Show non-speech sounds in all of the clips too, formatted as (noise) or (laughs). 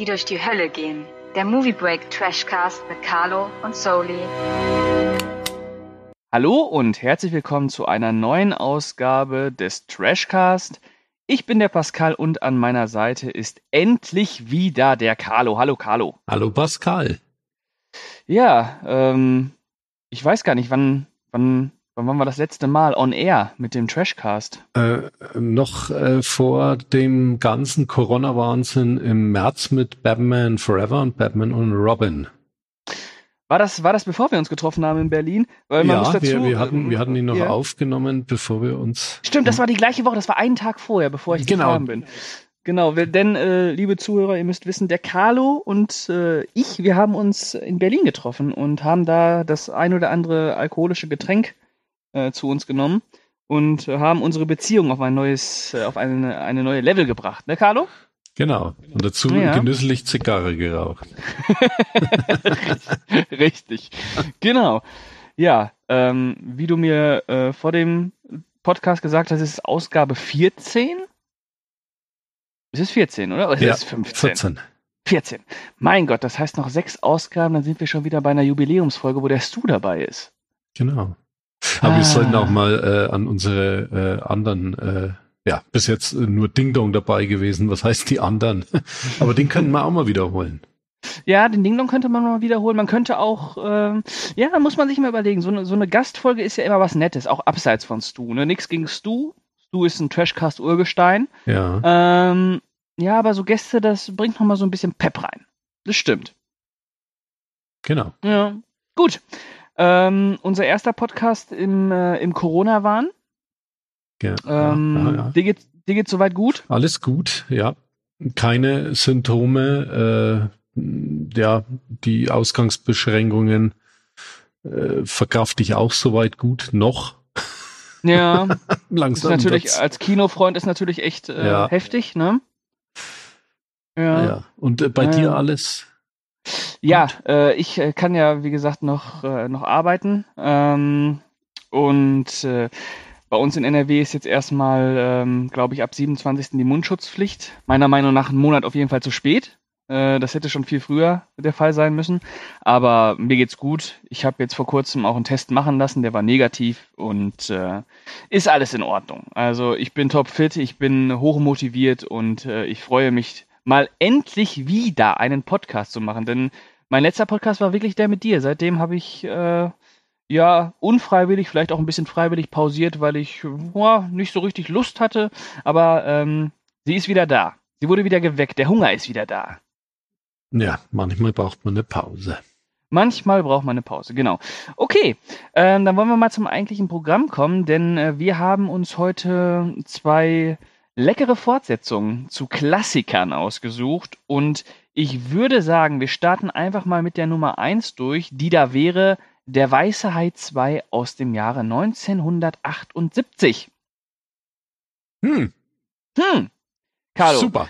die durch die Hölle gehen. Der Movie Break Trashcast mit Carlo und Soli. Hallo und herzlich willkommen zu einer neuen Ausgabe des Trashcast. Ich bin der Pascal und an meiner Seite ist endlich wieder der Carlo. Hallo Carlo. Hallo Pascal. Ja, ähm, ich weiß gar nicht, wann, wann Wann waren wir das letzte Mal on air mit dem Trashcast? Äh, noch äh, vor dem ganzen Corona-Wahnsinn im März mit Batman Forever und Batman und Robin. War das, war das bevor wir uns getroffen haben in Berlin? Weil man ja, muss dazu, wir, wir, hatten, wir hatten ihn noch ja. aufgenommen, bevor wir uns. Stimmt, das war die gleiche Woche, das war einen Tag vorher, bevor ich genau. gefahren bin. Genau, denn, äh, liebe Zuhörer, ihr müsst wissen, der Carlo und äh, ich, wir haben uns in Berlin getroffen und haben da das ein oder andere alkoholische Getränk äh, zu uns genommen und äh, haben unsere Beziehung auf ein neues, äh, auf eine, eine neue Level gebracht, ne, Carlo? Genau. Und dazu ja. genüsslich Zigarre geraucht. (laughs) Richtig. Genau. Ja, ähm, wie du mir äh, vor dem Podcast gesagt hast, ist es Ausgabe 14. Es ist 14, oder? oder ist ja, es 15? 14. 14. Mein Gott, das heißt noch sechs Ausgaben, dann sind wir schon wieder bei einer Jubiläumsfolge, wo der Stu dabei ist. Genau. Aber ah. wir sollten auch mal äh, an unsere äh, anderen, äh, ja, bis jetzt nur Ding Dong dabei gewesen. Was heißt die anderen? (laughs) Aber den können wir auch mal wiederholen. Ja, den Ding Dong könnte man mal wiederholen. Man könnte auch, äh, ja, muss man sich mal überlegen. So eine, so eine Gastfolge ist ja immer was Nettes, auch abseits von Stu. Ne? Nix gegen Stu. Stu ist ein Trashcast-Urgestein. Ja. Ähm, ja, aber so Gäste, das bringt noch mal so ein bisschen Pep rein. Das stimmt. Genau. Ja. Gut. Ähm, unser erster Podcast im, äh, im Corona-Wahn. Ja, ähm, ja, ja. Dir, geht, dir geht soweit gut? Alles gut, ja. Keine Symptome. Äh, ja, die Ausgangsbeschränkungen äh, verkraft ich auch soweit gut noch. Ja, (laughs) langsam. Ist natürlich als Kinofreund ist natürlich echt äh, heftig, ne? Ja. ja. Und äh, bei dir alles ja, äh, ich äh, kann ja, wie gesagt, noch, äh, noch arbeiten. Ähm, und äh, bei uns in NRW ist jetzt erstmal, ähm, glaube ich, ab 27. die Mundschutzpflicht. Meiner Meinung nach einen Monat auf jeden Fall zu spät. Äh, das hätte schon viel früher der Fall sein müssen. Aber mir geht's gut. Ich habe jetzt vor kurzem auch einen Test machen lassen, der war negativ und äh, ist alles in Ordnung. Also ich bin topfit, ich bin hochmotiviert und äh, ich freue mich mal endlich wieder einen Podcast zu machen. Denn mein letzter Podcast war wirklich der mit dir. Seitdem habe ich äh, ja unfreiwillig, vielleicht auch ein bisschen freiwillig pausiert, weil ich ja, nicht so richtig Lust hatte. Aber ähm, sie ist wieder da. Sie wurde wieder geweckt. Der Hunger ist wieder da. Ja, manchmal braucht man eine Pause. Manchmal braucht man eine Pause, genau. Okay, ähm, dann wollen wir mal zum eigentlichen Programm kommen, denn äh, wir haben uns heute zwei leckere Fortsetzungen zu Klassikern ausgesucht und ich würde sagen, wir starten einfach mal mit der Nummer 1 durch, die da wäre Der Weiße Hai 2 aus dem Jahre 1978. Hm. Hm. Carlo. Super.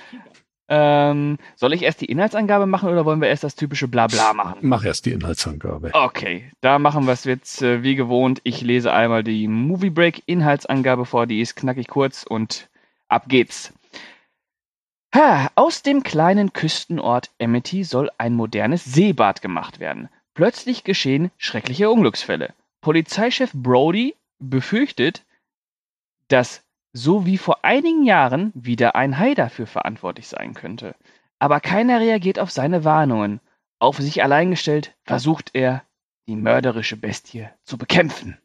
Ähm, soll ich erst die Inhaltsangabe machen oder wollen wir erst das typische Blabla machen? Mach erst die Inhaltsangabe. Okay, da machen wir es jetzt äh, wie gewohnt. Ich lese einmal die Movie Break Inhaltsangabe vor, die ist knackig kurz und Ab geht's. Ha, aus dem kleinen Küstenort Amity soll ein modernes Seebad gemacht werden. Plötzlich geschehen schreckliche Unglücksfälle. Polizeichef Brody befürchtet, dass so wie vor einigen Jahren wieder ein Hai dafür verantwortlich sein könnte. Aber keiner reagiert auf seine Warnungen. Auf sich allein gestellt versucht er, die mörderische Bestie zu bekämpfen.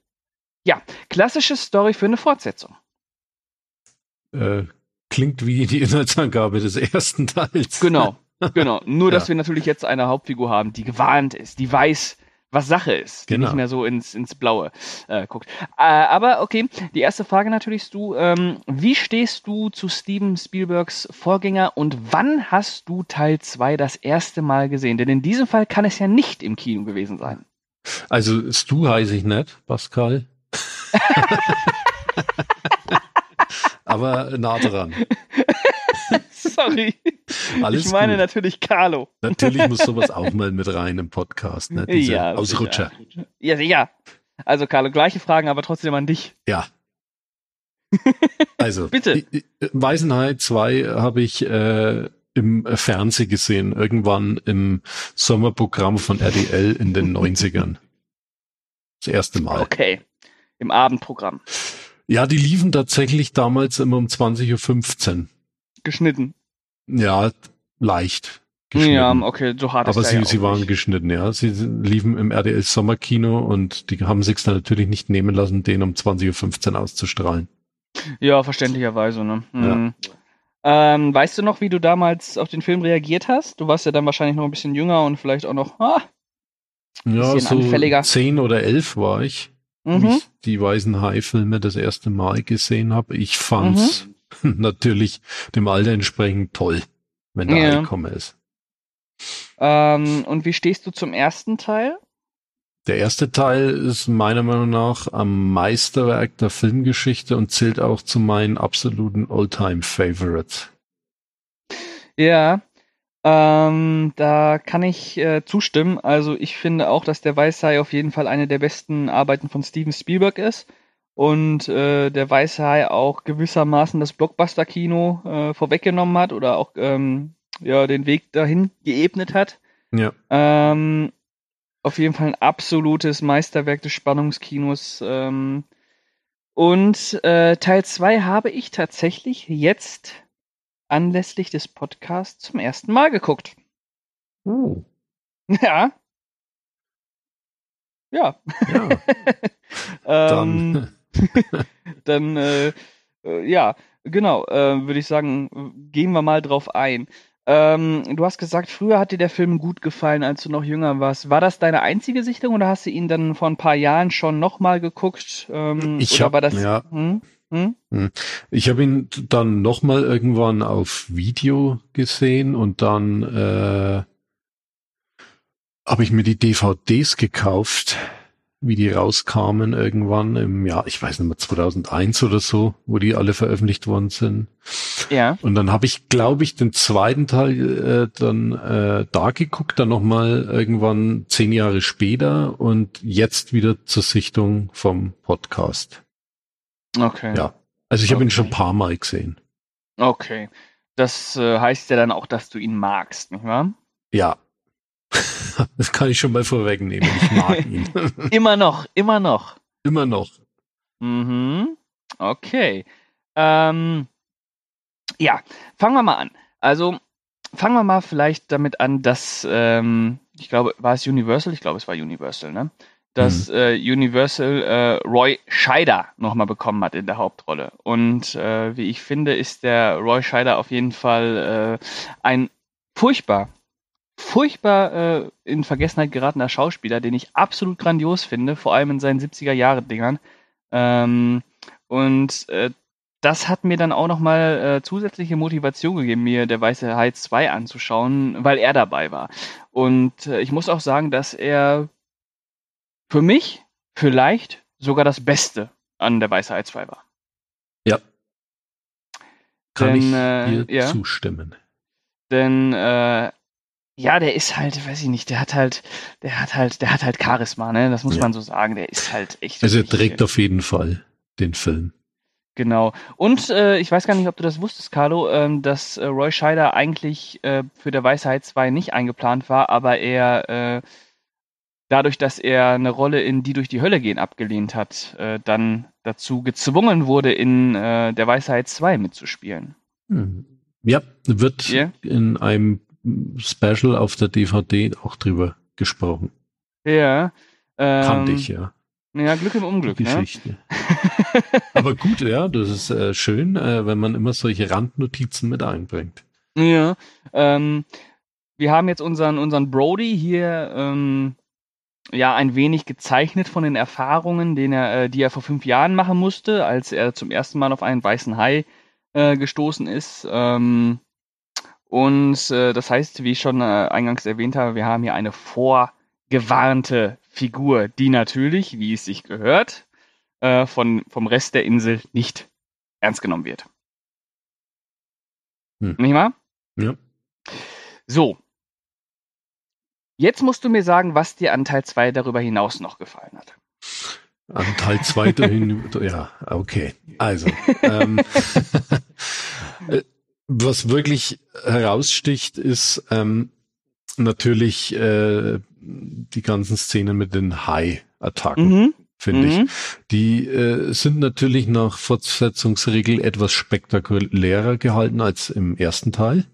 Ja, klassische Story für eine Fortsetzung. Äh, klingt wie die (laughs) Inhaltsangabe des ersten Teils. Genau, genau. Nur, (laughs) dass ja. wir natürlich jetzt eine Hauptfigur haben, die gewarnt ist, die weiß, was Sache ist, genau. die nicht mehr so ins, ins Blaue äh, guckt. Äh, aber okay, die erste Frage natürlich, du, ähm, wie stehst du zu Steven Spielbergs Vorgänger und wann hast du Teil 2 das erste Mal gesehen? Denn in diesem Fall kann es ja nicht im Kino gewesen sein. Also Stu heiße ich nicht, Pascal. (laughs) aber nah dran. (laughs) Sorry. Alles ich meine gut. natürlich Carlo. Natürlich muss (laughs) sowas auch mal mit rein im Podcast, ne? Diese ja, Ausrutscher. Ja, sicher. Also Carlo, gleiche Fragen, aber trotzdem an dich. Ja. Also, (laughs) bitte. Weißenheit 2 habe ich äh, im Fernsehen gesehen, irgendwann im Sommerprogramm von RDL in den 90ern. Das erste Mal. Okay. Im Abendprogramm. Ja, die liefen tatsächlich damals immer um 20.15 Uhr. Geschnitten. Ja, leicht. Ja, okay, so hart Aber ist sie, ja sie waren nicht. geschnitten, ja. Sie liefen im RDL Sommerkino und die haben sich's dann natürlich nicht nehmen lassen, den um 20.15 Uhr auszustrahlen. Ja, verständlicherweise, ne? Mhm. Ähm, weißt du noch, wie du damals auf den Film reagiert hast? Du warst ja dann wahrscheinlich noch ein bisschen jünger und vielleicht auch noch, ah, Ja, Bisschen so anfälliger. zehn oder elf war ich, mhm. ich die Weißen Hai-Filme das erste Mal gesehen habe. Ich fand's (laughs) natürlich dem Alter entsprechend toll, wenn der Ja. Hai gekommen ist. ähm, und wie stehst du zum ersten Teil? Der erste Teil ist meiner Meinung nach am Meisterwerk der Filmgeschichte und zählt auch zu meinen absoluten All-Time-Favorites. Ja, ähm, da kann ich äh, zustimmen. Also ich finde auch, dass der Weißhai auf jeden Fall eine der besten Arbeiten von Steven Spielberg ist und äh, der Weißhai auch gewissermaßen das Blockbuster-Kino äh, vorweggenommen hat oder auch ähm, ja den Weg dahin geebnet hat. Ja. Ähm, auf jeden Fall ein absolutes Meisterwerk des Spannungskinos. Ähm, und äh, Teil 2 habe ich tatsächlich jetzt anlässlich des Podcasts zum ersten Mal geguckt. Oh. (laughs) Ja. Ja. Ja, (laughs) ähm, dann. (laughs) dann, äh, äh, ja, genau, äh, würde ich sagen, gehen wir mal drauf ein. Ähm, du hast gesagt, früher hat dir der Film gut gefallen, als du noch jünger warst. War das deine einzige Sichtung oder hast du ihn dann vor ein paar Jahren schon nochmal geguckt? Ähm, Ich oder hab- war das, ja. Hm? Hm? Ich habe ihn dann nochmal irgendwann auf Video gesehen und dann äh, habe ich mir die DVDs gekauft, wie die rauskamen irgendwann im Jahr, ich weiß nicht mehr, 2001 oder so, wo die alle veröffentlicht worden sind. Ja. Und dann habe ich, glaube ich, den zweiten Teil äh, dann äh, da geguckt, dann nochmal irgendwann zehn Jahre später und jetzt wieder zur Sichtung vom Podcast. Okay. Ja. Also ich habe ihn Okay. schon ein paar Mal gesehen. Okay. Das äh, heißt ja dann auch, dass du ihn magst, nicht wahr? Ja. (laughs) Das kann ich schon mal vorwegnehmen. Ich mag ihn. (laughs) Immer noch, immer noch. Immer noch. Mhm. Okay. Ähm, ja, fangen wir mal an. Also, fangen wir mal vielleicht damit an, dass, ähm, ich glaube, war es Universal? Ich glaube, es war Universal, ne? Dass äh, Universal äh, Roy Scheider nochmal bekommen hat in der Hauptrolle. Und äh, wie ich finde, ist der Roy Scheider auf jeden Fall äh, ein furchtbar, furchtbar äh, in Vergessenheit geratener Schauspieler, den ich absolut grandios finde, vor allem in seinen 70er-Jahre-Dingern. Ähm, und äh, das hat mir dann auch nochmal äh, zusätzliche Motivation gegeben, mir der Weiße Hai 2 anzuschauen, weil er dabei war. Und äh, ich muss auch sagen, dass er für mich vielleicht sogar das Beste an der Weiße Hai 2 war. Kann Denn, ich äh, dir ja. zustimmen. Denn äh, ja, der ist halt, weiß ich nicht, der hat halt, der hat halt, der hat halt Charisma, ne? Das muss Ja. man so sagen. Der ist halt echt. Also er trägt äh, auf jeden Fall den Film. Genau. Und äh, ich weiß gar nicht, ob du das wusstest, Carlo, ähm, dass äh, Roy Scheider eigentlich äh, für der Weisheit 2 nicht eingeplant war, aber er äh, dadurch, dass er eine Rolle in Die durch die Hölle gehen abgelehnt hat, äh, dann dazu gezwungen wurde, in äh, der Weisheit 2 mitzuspielen. Hm. Ja, wird Ja. in einem Special auf der DVD auch drüber gesprochen. Ja. Ähm, Kannte ich ja. Ja, Glück im Unglück, ne? Geschichte. Aber gut, ja, das ist äh, schön, äh, wenn man immer solche Randnotizen mit einbringt. Ja, ähm, wir haben jetzt unseren, unseren Brody hier ähm, ja ein wenig gezeichnet von den Erfahrungen, den er, äh, die er vor fünf Jahren machen musste, als er zum ersten Mal auf einen weißen Hai äh, gestoßen ist. Ähm, und äh, das heißt, wie ich schon äh, eingangs erwähnt habe, wir haben hier eine vorgewarnte Figur, die natürlich, wie es sich gehört, äh, von, vom Rest der Insel nicht ernst genommen wird. Hm. Nicht wahr? Ja. So. Jetzt musst du mir sagen, was dir an Teil 2 darüber hinaus noch gefallen hat. An Teil 2 dahin, ja, okay. Also, ähm, (laughs) äh, was wirklich heraussticht, ist ähm, natürlich äh, die ganzen Szenen mit den High-Attacken, Mhm. finde ich. Mhm. Die äh, sind natürlich nach Fortsetzungsregel etwas spektakulärer gehalten als im ersten Teil.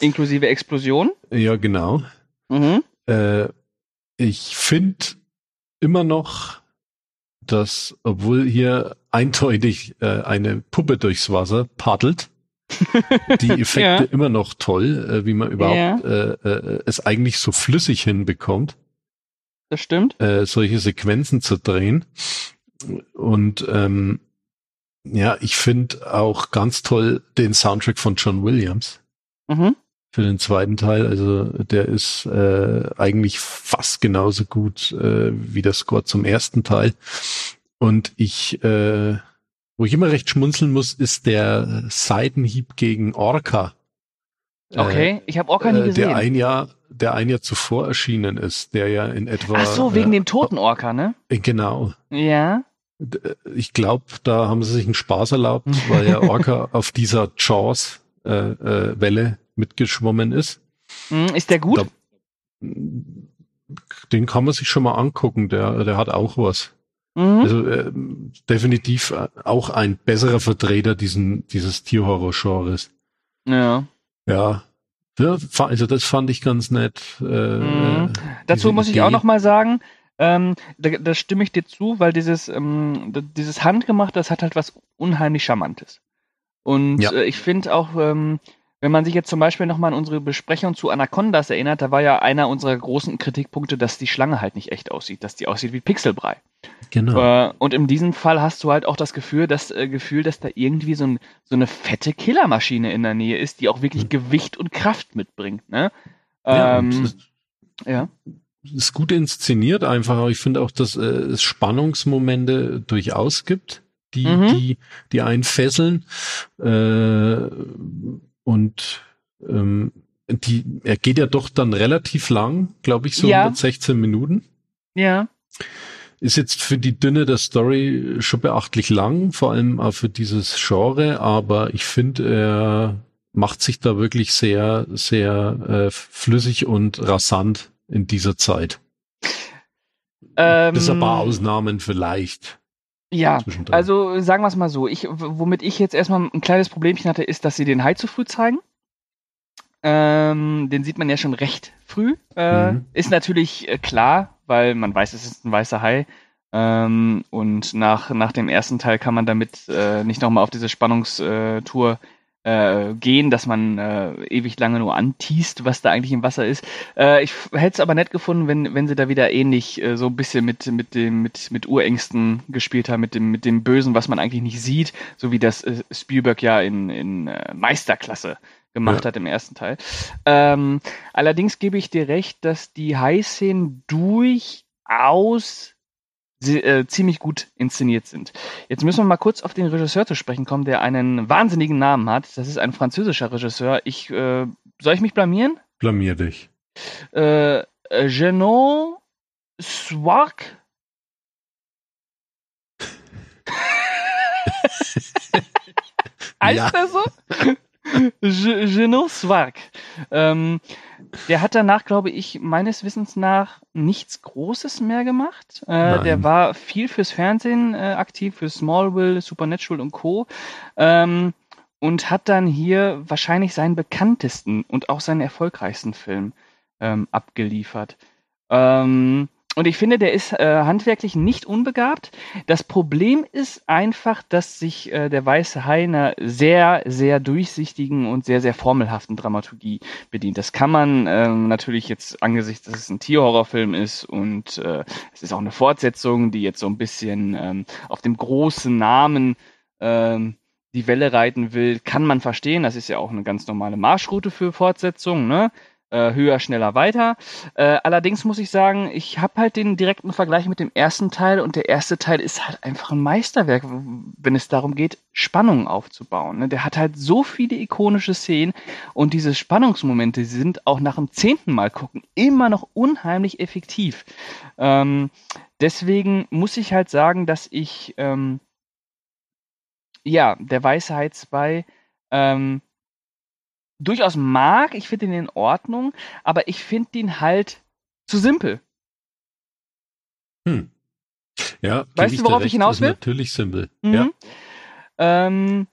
Inklusive Explosion. Ja, genau. Mhm. Äh, ich finde immer noch, dass, obwohl hier eindeutig äh, eine Puppe durchs Wasser paddelt, (laughs) die Effekte Ja. immer noch toll, äh, wie man überhaupt Ja. äh, äh, es eigentlich so flüssig hinbekommt, Das stimmt. äh, solche Sequenzen zu drehen. Und ähm, ja, ich finde auch ganz toll den Soundtrack von John Williams Mhm. Für den zweiten Teil. Also der ist äh, eigentlich fast genauso gut äh, wie der Score zum ersten Teil. Und ich, äh, wo ich immer recht schmunzeln muss, ist der Seitenhieb gegen Orca. Okay, ich habe Orca nie äh, gesehen. der ein Jahr, der ein Jahr zuvor erschienen ist, der ja in etwa. Ach so, wegen äh, dem toten Orca, ne? äh, Genau. Ja. Ich glaube, da haben sie sich einen Spaß erlaubt, weil ja (laughs) Orca auf dieser Jaws-Welle äh, äh, Welle mitgeschwommen ist. Mhm. Ist der gut? Da- Den kann man sich schon mal angucken, der, der hat auch was. Mhm. Also äh, definitiv äh, auch ein besserer Vertreter diesen, dieses Tierhorror-Genres. ja. Ja. also das fand ich ganz nett. Äh, Mhm. äh, Dazu muss ich Idee. auch noch mal sagen, ähm, da, da stimme ich dir zu, weil dieses, ähm, dieses Handgemachte, das hat halt was unheimlich Charmantes. Und Ja. äh, ich finde auch, ähm, wenn man sich jetzt zum Beispiel nochmal an unsere Besprechung zu Anacondas erinnert, da war ja einer unserer großen Kritikpunkte, dass die Schlange halt nicht echt aussieht, dass die aussieht wie Pixelbrei. Genau. Äh, und in diesem Fall hast du halt auch das Gefühl, dass, äh, Gefühl, dass da irgendwie so, ein, so eine fette Killermaschine in der Nähe ist, die auch wirklich Mhm. Gewicht und Kraft mitbringt. Ne? ja, Ähm, es ja. ist gut inszeniert einfach, aber ich finde auch, dass äh, es Spannungsmomente durchaus gibt, die, Mhm. die, die einen fesseln. Äh, und ähm, die, er geht ja doch dann relativ lang, glaube ich, so Ja. 116 Minuten. Ja. Ist jetzt für die Dünne der Story schon beachtlich lang, vor allem auch für dieses Genre, aber ich finde, er macht sich da wirklich sehr, sehr äh, flüssig und rasant in dieser Zeit. Ähm, Bis ein paar Ausnahmen vielleicht. Ja, also sagen wir es mal so. Ich, womit ich jetzt erstmal ein kleines Problemchen hatte, ist, dass sie den Hai zu früh zeigen. Ähm, den sieht man ja schon recht früh. Äh, Mhm. Ist natürlich äh, klar, weil man weiß, es ist ein weißer Hai. Ähm, und nach, nach dem ersten Teil kann man damit äh, nicht nochmal auf diese Spannungstour äh, gehen, dass man äh, ewig lange nur antiest, was da eigentlich im Wasser ist. Äh, ich hätte es aber nett gefunden, wenn, wenn sie da wieder ähnlich äh, so ein bisschen mit, mit dem, mit, mit Urängsten gespielt haben, mit dem, mit dem Bösen, was man eigentlich nicht sieht, so wie das äh, Spielberg ja in, in äh, Meisterklasse gemacht Ja. hat im ersten Teil. Ähm, allerdings gebe ich dir recht, dass die High-Szenen durchaus sie- äh, ziemlich gut inszeniert sind. Jetzt müssen wir mal kurz auf den Regisseur zu sprechen kommen, der einen wahnsinnigen Namen hat. Das ist ein französischer Regisseur. Ich, äh, soll ich mich blamieren? Blamier dich. Äh, äh, Genon Swark? (laughs) heißt Ja. der so? Ge- Genon Swark. Ähm, der hat danach, glaube ich, meines Wissens nach nichts Großes mehr gemacht. Äh, der war viel fürs Fernsehen äh, aktiv, für Smallville, Supernatural und Co. Ähm, und hat dann hier wahrscheinlich seinen bekanntesten und auch seinen erfolgreichsten Film ähm, abgeliefert. Ähm, und ich finde, der ist äh, handwerklich nicht unbegabt. Das Problem ist einfach, dass sich äh, der Weiße Hai einer sehr, sehr durchsichtigen und sehr, sehr formelhaften Dramaturgie bedient. Das kann man ähm, natürlich jetzt angesichts, dass es ein Tierhorrorfilm ist und äh, es ist auch eine Fortsetzung, die jetzt so ein bisschen ähm, auf dem großen Namen ähm, die Welle reiten will, kann man verstehen. Das ist ja auch eine ganz normale Marschroute für Fortsetzungen, ne? Äh, höher, schneller, weiter. Äh, allerdings muss ich sagen, ich habe halt den direkten Vergleich mit dem ersten Teil und der erste Teil ist halt einfach ein Meisterwerk, wenn es darum geht, Spannungen aufzubauen. Ne? Der hat halt so viele ikonische Szenen und diese Spannungsmomente sind auch nach dem zehnten Mal gucken immer noch unheimlich effektiv. Ähm, deswegen muss ich halt sagen, dass ich ähm, ja, der Weiße Hai 2 ähm, durchaus mag. Ich finde ihn in Ordnung, aber ich finde ihn halt zu simpel. Hm. Ja, weißt du, worauf ich hinaus will? Natürlich simpel. Mhm. Ja. Ähm,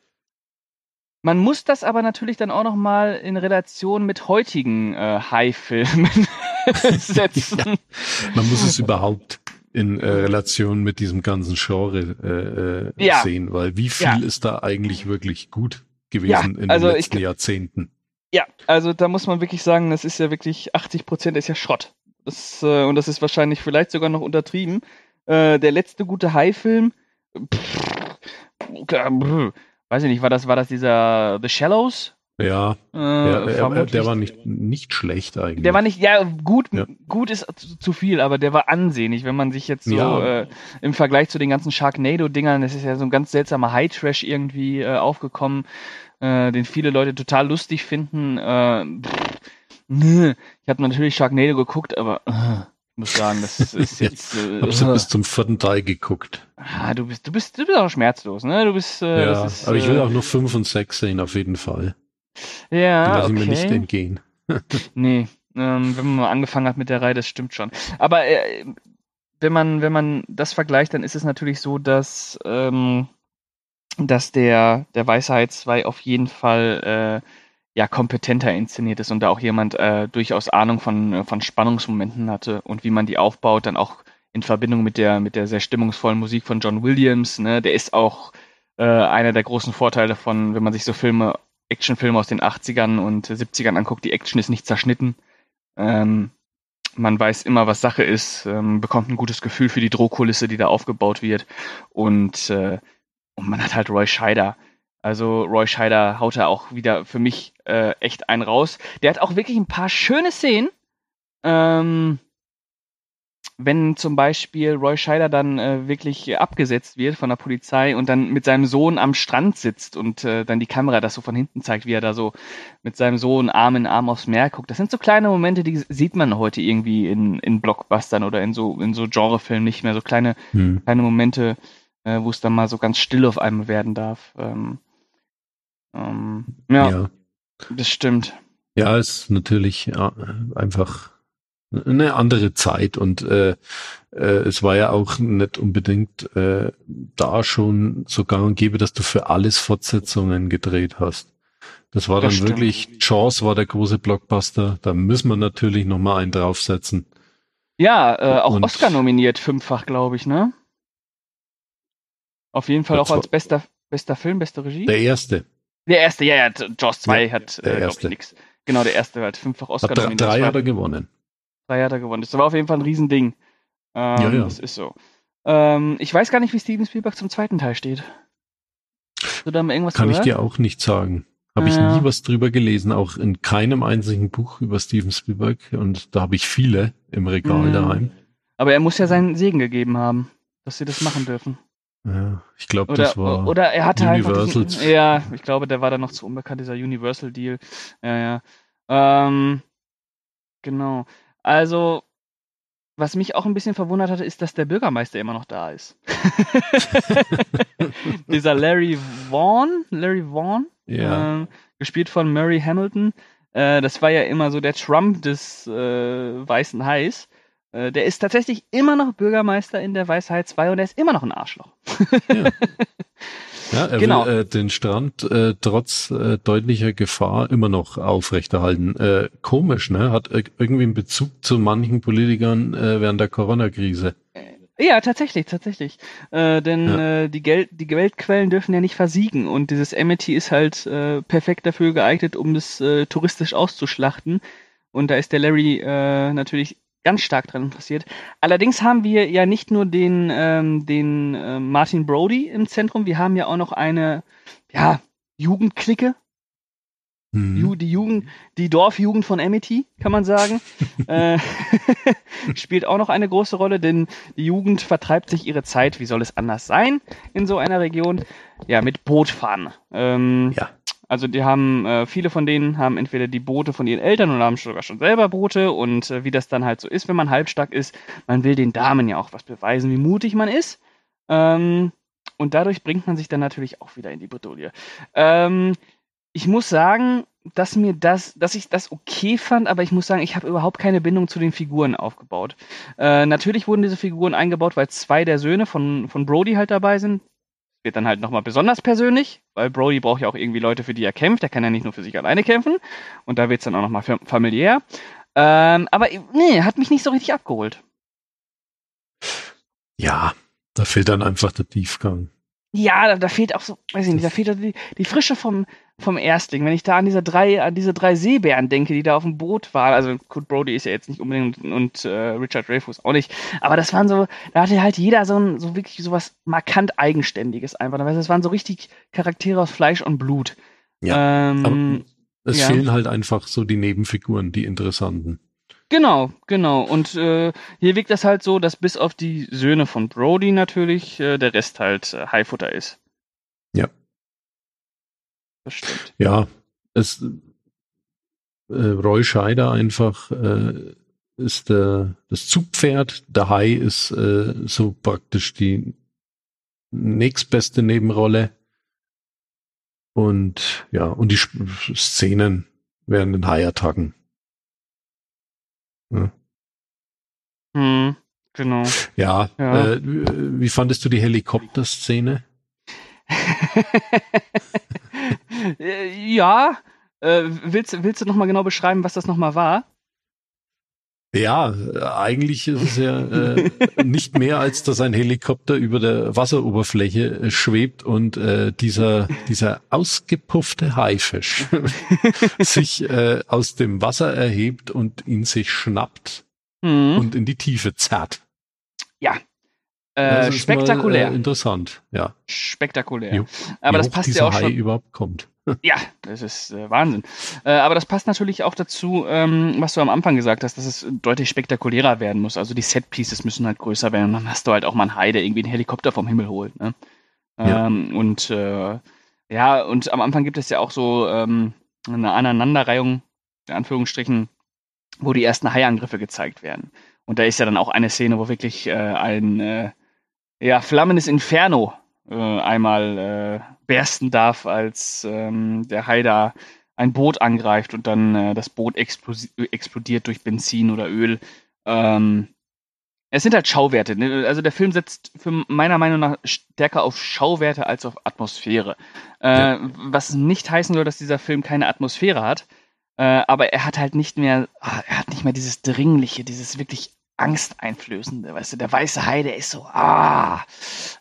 man muss das aber natürlich dann auch noch mal in Relation mit heutigen äh, High-Filmen (laughs) setzen. (laughs) Ja. Man muss es überhaupt in äh, Relation mit diesem ganzen Genre äh, äh ja. sehen, weil wie viel ist da eigentlich wirklich gut gewesen in also den letzten ich, Jahrzehnten? Ja, also da muss man wirklich sagen, das ist ja wirklich 80 Prozent ist ja Schrott. Das, äh, und das ist wahrscheinlich vielleicht sogar noch untertrieben. Äh, der letzte gute High-Film, weiß ich nicht, war das, war das dieser The Shallows? Ja, äh, ja der, der, war nicht, nicht schlecht eigentlich. Der war nicht, ja, gut, ja. gut ist zu viel, aber der war ansehnlich, wenn man sich jetzt so ja. äh, im Vergleich zu den ganzen Sharknado-Dingern, das ist ja so ein ganz seltsamer High-Trash irgendwie äh, aufgekommen, äh, den viele Leute total lustig finden. Äh, ich habe natürlich Sharknado geguckt, aber äh, ich muss sagen, das ist (laughs) jetzt. Äh, Hab's bis zum vierten Teil geguckt. Ah, du bist, du bist, du bist auch schmerzlos, ne? Du bist. Äh, ja, ist, aber ich will äh, auch nur fünf und sechs sehen, auf jeden Fall. (laughs) Ja, lassen okay. mir nicht entgehen. (laughs) nee, ähm, wenn man mal angefangen hat mit der Reihe, das stimmt schon. Aber äh, wenn man, wenn man das vergleicht, dann ist es natürlich so, dass, ähm, dass der, der Weisheit 2 auf jeden Fall äh, ja kompetenter inszeniert ist und da auch jemand äh, durchaus Ahnung von, von Spannungsmomenten hatte und wie man die aufbaut, dann auch in Verbindung mit der, mit der sehr stimmungsvollen Musik von John Williams. Ne? Der ist auch äh, einer der großen Vorteile von, wenn man sich so Filme, Actionfilme aus den 80ern und 70ern anguckt, die Action ist nicht zerschnitten. Ähm, man weiß immer, was Sache ist, ähm, bekommt ein gutes Gefühl für die Drohkulisse, die da aufgebaut wird. Und, äh, und man hat halt Roy Scheider, also Roy Scheider haut da auch wieder für mich äh, echt einen raus. Der hat auch wirklich ein paar schöne Szenen. Ähm, wenn zum Beispiel Roy Scheider dann äh, wirklich abgesetzt wird von der Polizei und dann mit seinem Sohn am Strand sitzt und äh, dann die Kamera das so von hinten zeigt, wie er da so mit seinem Sohn Arm in Arm aufs Meer guckt. Das sind so kleine Momente, die sieht man heute irgendwie in, in Blockbustern oder in so, in so Genrefilmen nicht mehr. So kleine, hm. kleine Momente, äh, wo es dann mal so ganz still auf einmal werden darf. Ähm, ähm, ja, ja, das stimmt. Ja, ist natürlich ja, einfach eine andere Zeit und äh, äh, es war ja auch nicht unbedingt äh, da schon so gang und gäbe, dass du für alles Fortsetzungen gedreht hast. Das war das dann stimmt. wirklich, Chance war der große Blockbuster, da müssen wir natürlich nochmal einen draufsetzen. Ja, äh, auch und Oscar nominiert, fünffach, glaube ich, ne? Auf jeden Fall auch als bester, bester Film, beste Regie. Der erste. Der erste, ja, ja, Jaws 2 ja, hat, äh, glaube ich, nix. Genau, der erste hat fünffach Oscar hat drei, drei hat er gewonnen. Hat er gewonnen. Das war auf jeden Fall ein Riesending. Ähm, ja, ja. Das ist so. Ähm, ich weiß gar nicht, wie Steven Spielberg zum zweiten Teil steht. Kann gehört? ich dir auch nicht sagen. Habe ich ja. nie was drüber gelesen, auch in keinem einzigen Buch über Steven Spielberg. Und da habe ich viele im Regal mhm. daheim. Aber er muss ja seinen Segen gegeben haben, dass sie das machen dürfen. Ja, ich glaube, das war. Oder er hatte Universal. Diesen, ja, ich glaube, der war da noch zu unbekannt, dieser Universal Deal. Ja, ja. Ähm, genau. Also, was mich auch ein bisschen verwundert hatte, ist, dass der Bürgermeister immer noch da ist. (laughs) dieser Larry Vaughn, Larry Vaughn, ja. äh, gespielt von Murray Hamilton. Äh, das war ja immer so der Trump des äh, weißen Hais. Äh, der ist tatsächlich immer noch Bürgermeister in der Weisheit 2 und er ist immer noch ein Arschloch. Ja. (laughs) Ja, er genau. will äh, den Strand äh, trotz äh, deutlicher Gefahr immer noch aufrechterhalten. Äh, komisch, ne? Hat irgendwie einen Bezug zu manchen Politikern äh, während der Corona-Krise. Äh, ja, tatsächlich, tatsächlich. Äh, denn ja. äh, die, Geld, die Geldquellen dürfen ja nicht versiegen und dieses Amity ist halt äh, perfekt dafür geeignet, um das äh, touristisch auszuschlachten. Und da ist der Larry äh, natürlich ganz stark daran interessiert. Allerdings haben wir ja nicht nur den, ähm, den äh, Martin Brody im Zentrum, wir haben ja auch noch eine ja, Jugendklicke. Mhm. Die Jugend, die Dorfjugend von Amity, kann man sagen. (laughs) äh, (laughs) spielt auch noch eine große Rolle, denn die Jugend vertreibt sich ihre Zeit, wie soll es anders sein, in so einer Region? Ja, mit Bootfahren. Ähm, ja. Also die haben, äh, viele von denen haben entweder die Boote von ihren Eltern oder haben sogar schon selber Boote und äh, wie das dann halt so ist, wenn man halbstark ist, man will den Damen ja auch was beweisen, wie mutig man ist. Ähm, und dadurch bringt man sich dann natürlich auch wieder in die Bredouille. Ähm, ich muss sagen, dass mir das, dass ich das okay fand, aber ich muss sagen, ich habe überhaupt keine Bindung zu den Figuren aufgebaut. Äh, natürlich wurden diese Figuren eingebaut, weil zwei der Söhne von, von Brody halt dabei sind. Wird dann halt nochmal besonders persönlich, weil Brody braucht ja auch irgendwie Leute, für die er kämpft. Er kann ja nicht nur für sich alleine kämpfen. Und da wird es dann auch nochmal familiär. Ähm, aber nee, hat mich nicht so richtig abgeholt. Ja, da fehlt dann einfach der Tiefgang. Ja, da, da fehlt auch so, weiß ich nicht, da fehlt die, die Frische vom, vom Erstling. Wenn ich da an diese drei, an diese drei Seebären denke, die da auf dem Boot waren, also Kurt Brody ist ja jetzt nicht unbedingt und, und äh, Richard Dreyfuss auch nicht, aber das waren so, da hatte halt jeder so ein, so wirklich so was markant Eigenständiges einfach. Das waren so richtig Charaktere aus Fleisch und Blut. Ja. Ähm, es ja. fehlen halt einfach so die Nebenfiguren, die interessanten. Genau, genau. Und äh, hier wirkt das halt so, dass bis auf die Söhne von Brody natürlich äh, der Rest halt äh, Highfutter ist. Ja. Das stimmt. Ja, es äh, Roy Scheider einfach äh, ist der, das Zugpferd, der Hai ist äh, so praktisch die nächstbeste Nebenrolle. Und ja, und die Szenen während den Hai-Attacken ja. Hm, genau. Ja, ja. Äh, wie fandest du die Helikopterszene? (laughs) ja, äh, willst, willst du nochmal genau beschreiben, was das nochmal war? Ja, eigentlich ist es ja äh, (laughs) nicht mehr, als dass ein Helikopter über der Wasseroberfläche äh, schwebt und äh, dieser, dieser ausgepuffte Haifisch (laughs) sich äh, aus dem Wasser erhebt und ihn sich schnappt mhm. und in die Tiefe zerrt. Ja, äh, spektakulär. Mal, äh, interessant, ja. Spektakulär. Jo, aber das passt ja auch schon. Hai überhaupt kommt. Ja, das ist äh, Wahnsinn. Äh, aber das passt natürlich auch dazu, ähm, was du am Anfang gesagt hast, dass es deutlich spektakulärer werden muss. Also die Set-Pieces müssen halt größer werden. Und dann hast du halt auch mal einen Hai, der irgendwie einen Helikopter vom Himmel holt. Ne? Ähm, ja. Und äh, ja, und am Anfang gibt es ja auch so ähm, eine Aneinanderreihung, in Anführungsstrichen, wo die ersten Haiangriffe gezeigt werden. Und da ist ja dann auch eine Szene, wo wirklich äh, ein äh, ja, flammendes Inferno äh, einmal bersten darf, als ähm, der Hai da ein Boot angreift und dann äh, das Boot explodiert durch Benzin oder Öl. Ähm, es sind halt Schauwerte. Ne? Also der Film setzt für meiner Meinung nach stärker auf Schauwerte als auf Atmosphäre. Äh, ja. Was nicht heißen soll, dass dieser Film keine Atmosphäre hat. Äh, aber er hat halt nicht mehr, ah, er hat nicht mehr dieses Dringliche, dieses wirklich angsteinflößende, weißt du, der weiße Hai, der ist so, ah,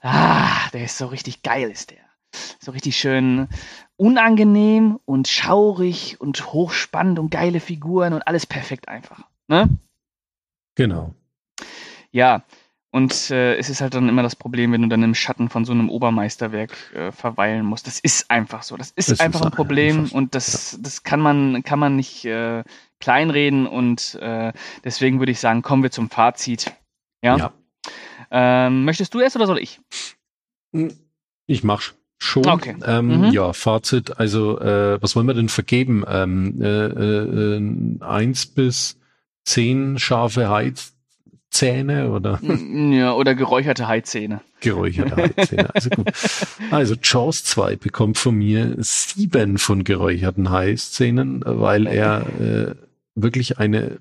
ah, der ist so richtig geil, ist der. So richtig schön unangenehm und schaurig und hochspannend und geile Figuren und alles perfekt einfach. Ne? Genau. Ja, und äh, es ist halt dann immer das Problem, wenn du dann im Schatten von so einem Obermeisterwerk äh, verweilen musst. Das ist einfach so. Das ist das einfach ist ein Problem einfach. und das, das kann man, kann man nicht äh, kleinreden und äh, deswegen würde ich sagen, kommen wir zum Fazit. Ja. ja. Ähm, möchtest du erst oder soll ich? Hm, ich mach schon. Okay. Ähm, mhm. Ja, Fazit. Also, äh, was wollen wir denn vergeben? Ähm, äh, äh, eins bis zehn scharfe Heiz Zähne oder? Ja, oder geräucherte Haizähne. Geräucherte Haizähne, also gut. (laughs) Also Jaws 2 bekommt von mir sieben von geräucherten Haizähnen, weil er äh, wirklich eine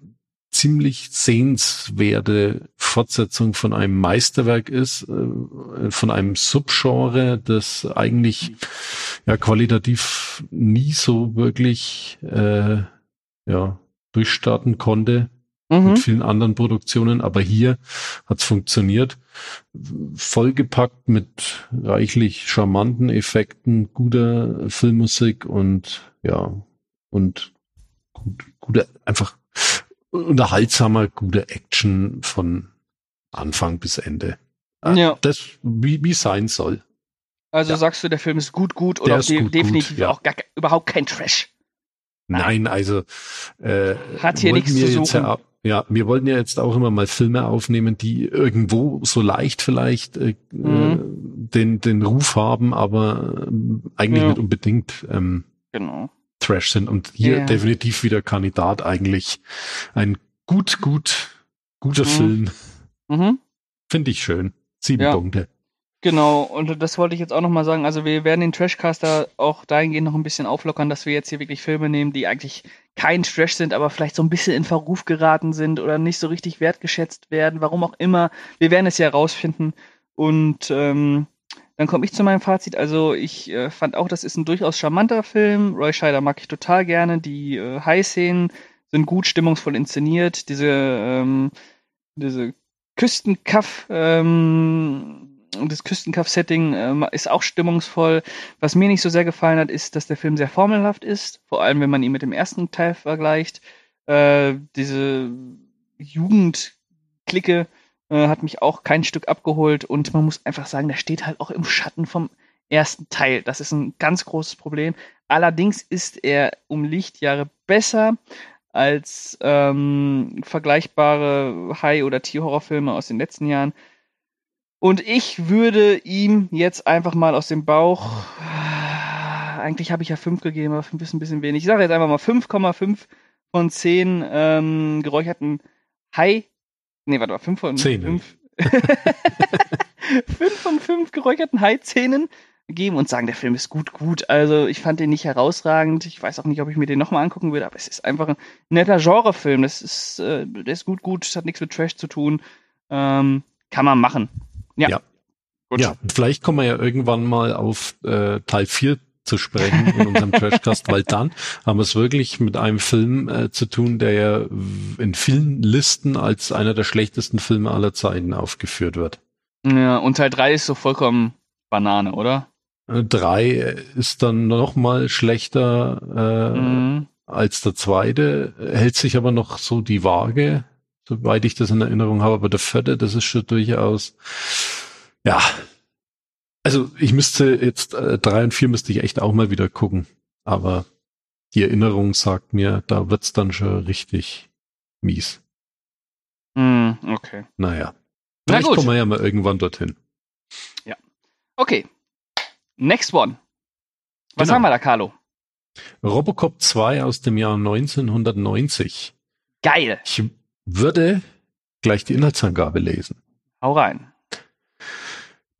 ziemlich sehenswerte Fortsetzung von einem Meisterwerk ist, äh, von einem Subgenre, das eigentlich ja qualitativ nie so wirklich äh, ja durchstarten konnte mhm. mit vielen anderen Produktionen, aber hier hat's funktioniert. Vollgepackt mit reichlich charmanten Effekten, guter Filmmusik und ja, und gut, guter, einfach unterhaltsamer, guter Action von Anfang bis Ende. Ah, ja. Das, wie, wie sein soll. Also ja. sagst du, der Film ist gut, gut oder de gut, definitiv gut, ja. auch gar, überhaupt kein Trash? Nein, Nein also äh, hat hier nichts zu suchen. Ja, ja, wir wollten ja jetzt auch immer mal Filme aufnehmen, die irgendwo so leicht vielleicht äh, mhm. den, den Ruf haben, aber äh, eigentlich nicht unbedingt ähm, genau. Trash sind. Und hier ja. definitiv wieder Kandidat eigentlich ein gut, gut, guter mhm. Film. Mhm. Finde ich schön. Sieben ja. Punkte. Genau, und das wollte ich jetzt auch nochmal sagen. Also wir werden den Trashcaster auch dahingehend noch ein bisschen auflockern, dass wir jetzt hier wirklich Filme nehmen, die eigentlich kein Trash sind, aber vielleicht so ein bisschen in Verruf geraten sind oder nicht so richtig wertgeschätzt werden, warum auch immer. Wir werden es ja herausfinden. Und ähm, dann komme ich zu meinem Fazit. Also ich äh, fand auch, das ist ein durchaus charmanter Film. Roy Scheider mag ich total gerne. Die äh, High-Szenen sind gut stimmungsvoll inszeniert. Diese, ähm, diese Küstenkaff, ähm, das Küstenkaff-Setting ähm, ist auch stimmungsvoll. Was mir nicht so sehr gefallen hat, ist, dass der Film sehr formelhaft ist, vor allem wenn man ihn mit dem ersten Teil vergleicht. Äh, diese Jugendklicke äh, hat mich auch kein Stück abgeholt und man muss einfach sagen, der steht halt auch im Schatten vom ersten Teil. Das ist ein ganz großes Problem. Allerdings ist er um Lichtjahre besser als ähm, vergleichbare High- oder Tierhorrorfilme aus den letzten Jahren. Und ich würde ihm jetzt einfach mal aus dem Bauch. Eigentlich habe ich ja 5 gegeben, aber 5 ist ein bisschen wenig. Ich sage jetzt einfach mal 5,5 von 10 ähm, geräucherten Hai. Nee, warte mal, 5 von 10. 5. 5 von 5 geräucherten Haizähnen geben und sagen, der Film ist gut, gut. Also ich fand den nicht herausragend. Ich weiß auch nicht, ob ich mir den nochmal angucken würde, aber es ist einfach ein netter Genrefilm. Das ist, äh, der ist gut, gut. Es hat nichts mit Trash zu tun. Ähm, kann man machen. Ja. Ja. Gut. Ja, vielleicht kommen wir ja irgendwann mal auf äh, Teil 4 zu sprechen in unserem (laughs) Trashcast, weil dann haben wir es wirklich mit einem Film äh, zu tun, der ja in vielen Listen als einer der schlechtesten Filme aller Zeiten aufgeführt wird. ja. Und Teil 3 ist so vollkommen Banane, oder? Äh, Drei ist dann noch mal schlechter äh, Mhm. als der zweite, hält sich aber noch so die Waage, soweit ich das in Erinnerung habe. Aber der vierte, das ist schon durchaus, ja. Also ich müsste jetzt, äh, drei und vier müsste ich echt auch mal wieder gucken. Aber die Erinnerung sagt mir, da wird's dann schon richtig mies. Mhm, okay. Naja. Na Vielleicht gut. kommen wir ja mal irgendwann dorthin. Okay. Next one. Was Genau. haben wir da, Carlo? Robocop 2 aus dem Jahr 1990. Geil. Ich würde gleich die Inhaltsangabe lesen. Hau rein.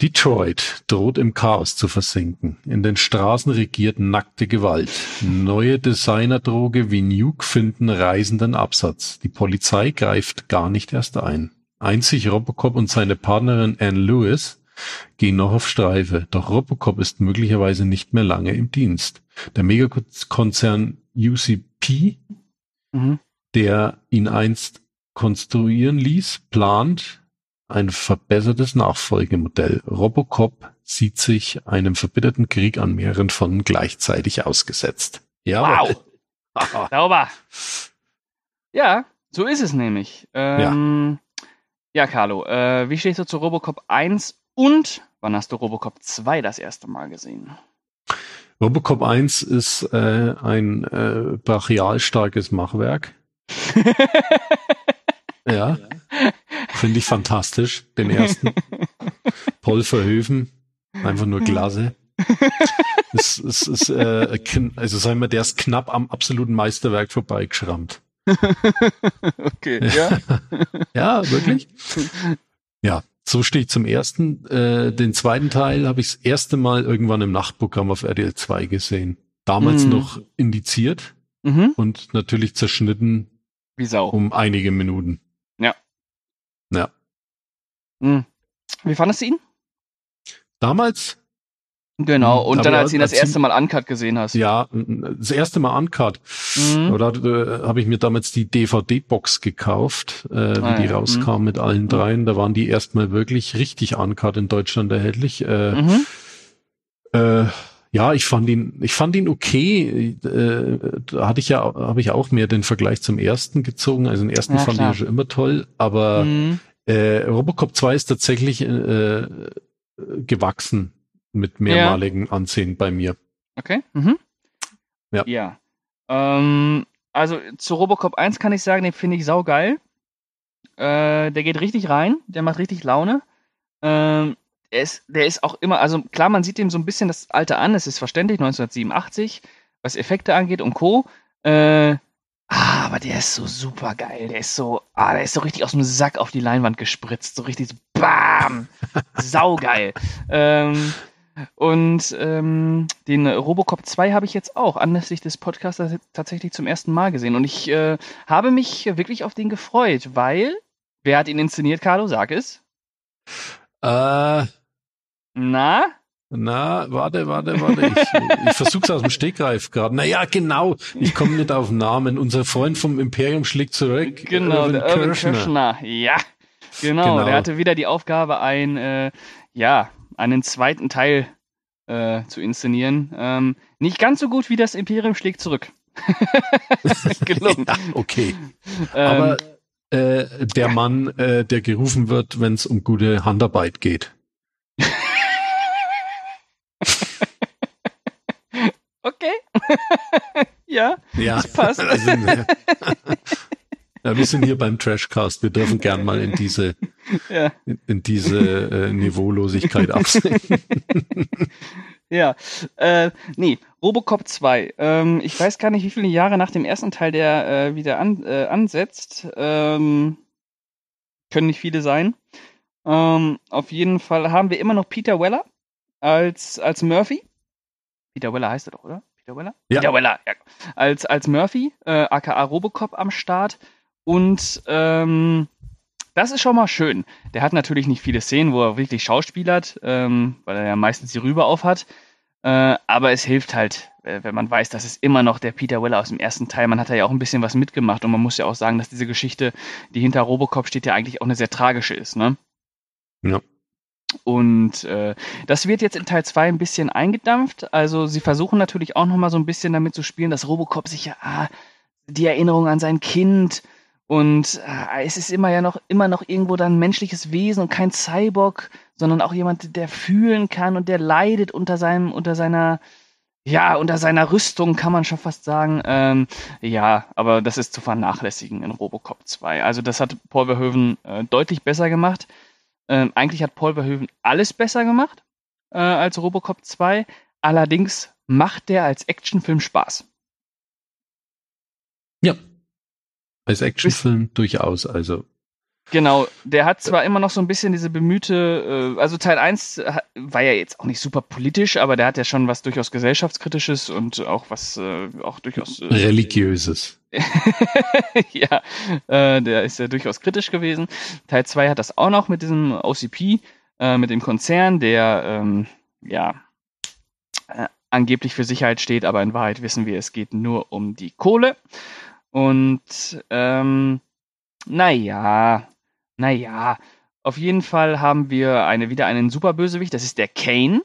Detroit droht im Chaos zu versinken. In den Straßen regiert nackte Gewalt. Neue Designerdroge wie Nuke finden reisenden Absatz. Die Polizei greift gar nicht erst ein. Einzig Robocop und seine Partnerin Anne Lewis gehen noch auf Streife. Doch Robocop ist möglicherweise nicht mehr lange im Dienst. Der Megakonzern UCP Mhm. der ihn einst konstruieren ließ, plant ein verbessertes Nachfolgemodell. Robocop sieht sich einem verbitterten Krieg an mehreren Fronten gleichzeitig ausgesetzt. Jawohl. Wow. (laughs) Sauber. Ja, so ist es nämlich. Ähm, ja. Carlo, äh, wie stehst du zu Robocop 1 und wann hast du Robocop 2 das erste Mal gesehen? Robocop 1 ist äh, ein äh, brachial starkes Machwerk. (laughs) Ja. Finde ich fantastisch, den ersten. (laughs) Paul Verhoeven, einfach nur klasse. (laughs) es, es ist, äh, also sagen wir, der ist knapp am absoluten Meisterwerk vorbeigeschrammt. (laughs) okay, ja. Ja, wirklich? Ja, so stehe ich zum ersten. Äh, den zweiten Teil habe ich das erste Mal irgendwann im Nachtprogramm auf RTL 2 gesehen. Damals Mhm. noch indiziert Mhm. und natürlich zerschnitten Wie Sau. um einige Minuten. Ja. Mhm. Wie fandest du ihn? Damals, Genau, Mhm, und dann, als du ihn das erste Mal uncut gesehen hast. ja, das erste Mal Uncut. Mhm. Oder äh, habe ich mir damals die DVD-Box gekauft, äh, wie Ah, die ja. rauskam mit allen dreien. Da waren die erstmal wirklich richtig Uncut in Deutschland erhältlich. Äh, Mhm. Äh, ja, ich fand ihn, ich fand ihn okay. Äh, da hatte ich ja, habe ich auch mehr den Vergleich zum ersten gezogen. Also den ersten Ja, fand klar. ich ja schon immer toll, aber Mhm. äh, Robocop 2 ist tatsächlich äh, gewachsen mit mehrmaligen Ansehen bei mir. Okay. Mhm. Ja. Ja. Ähm, also zu Robocop 1 kann ich sagen, den finde ich saugeil. Äh, der geht richtig rein, der macht richtig Laune. Ähm, der, ist, der ist auch immer, also klar, man sieht ihm so ein bisschen das Alter an, es ist verständlich, 1987, was Effekte angeht und Co. Äh, Ah, aber der ist so super geil. Der ist so, ah, der ist so richtig aus dem Sack auf die Leinwand gespritzt. So richtig so, bam! (laughs) Saugeil. ähm, und ähm, den Robocop 2 habe ich jetzt auch anlässlich des Podcasts tatsächlich zum ersten Mal gesehen. Und ich äh, habe mich wirklich auf den gefreut, weil, wer hat ihn inszeniert, Carlo? Sag es. Äh, Na? Na, warte, warte, warte. Ich, (laughs) ich versuch's aus dem Stegreif gerade. Naja, genau. Ich komme nicht auf den Namen. Unser Freund vom Imperium schlägt zurück. Genau, Irvin der Irvin Kirschner. Kirschner. Ja, genau. genau. Der hatte wieder die Aufgabe, ein, äh, ja, einen zweiten Teil äh, zu inszenieren. Ähm, nicht ganz so gut wie das Imperium schlägt zurück. (laughs) Gelungen. ja, okay. Ähm, Aber äh, der Mann, äh, der gerufen wird, wenn es um gute Handarbeit geht. Okay. (laughs) ja, ja, das passt. Also, (laughs) ja, wir sind hier beim Trashcast. Wir dürfen gern mal in diese, ja. in, in, diese äh, Niveaulosigkeit absenken. (laughs) ja, äh, nee, Robocop 2. Ähm, ich weiß gar nicht, wie viele Jahre nach dem ersten Teil der äh, wieder an, äh, ansetzt. Ähm, können nicht viele sein. Ähm, auf jeden Fall haben wir immer noch Peter Weller als, als Murphy. Peter Weller heißt er doch, oder? Peter Weller? Ja. Peter Weller, ja. Als, als Murphy, äh, aka Robocop am Start. Und ähm, das ist schon mal schön. Der hat natürlich nicht viele Szenen, wo er wirklich schauspielert, ähm, weil er ja meistens die Rübe auf hat. Äh, aber es hilft halt, äh, wenn man weiß, dass es immer noch der Peter Weller aus dem ersten Teil. Man hat da ja auch ein bisschen was mitgemacht und man muss ja auch sagen, dass diese Geschichte, die hinter Robocop steht, ja eigentlich auch eine sehr tragische ist, ne? Ja. Und äh, das wird jetzt in Teil 2 ein bisschen eingedampft. Also sie versuchen natürlich auch nochmal so ein bisschen damit zu spielen, dass Robocop sich ja ah, die Erinnerung an sein Kind und ah, es ist immer ja noch immer noch irgendwo dann menschliches Wesen und kein Cyborg, sondern auch jemand, der fühlen kann und der leidet unter seinem unter seiner ja, unter seiner Rüstung kann man schon fast sagen. Ähm, ja, aber das ist zu vernachlässigen in Robocop 2. Also das hat Paul Verhoeven äh, deutlich besser gemacht. Ähm, eigentlich hat Paul Verhoeven alles besser gemacht äh, als Robocop 2. Allerdings macht der als Actionfilm Spaß. Ja. Als Actionfilm durchaus, also Genau, der hat zwar immer noch so ein bisschen diese bemühte, äh, also Teil 1 war ja jetzt auch nicht super politisch, aber der hat ja schon was durchaus gesellschaftskritisches und auch was äh, auch durchaus äh, religiöses. (laughs) ja, äh, der ist ja durchaus kritisch gewesen. Teil 2 hat das auch noch mit diesem OCP, äh, mit dem Konzern, der ähm, ja äh, angeblich für Sicherheit steht, aber in Wahrheit wissen wir, es geht nur um die Kohle. Und ähm, naja, naja, auf jeden Fall haben wir eine, wieder einen Superbösewicht, das ist der Kane.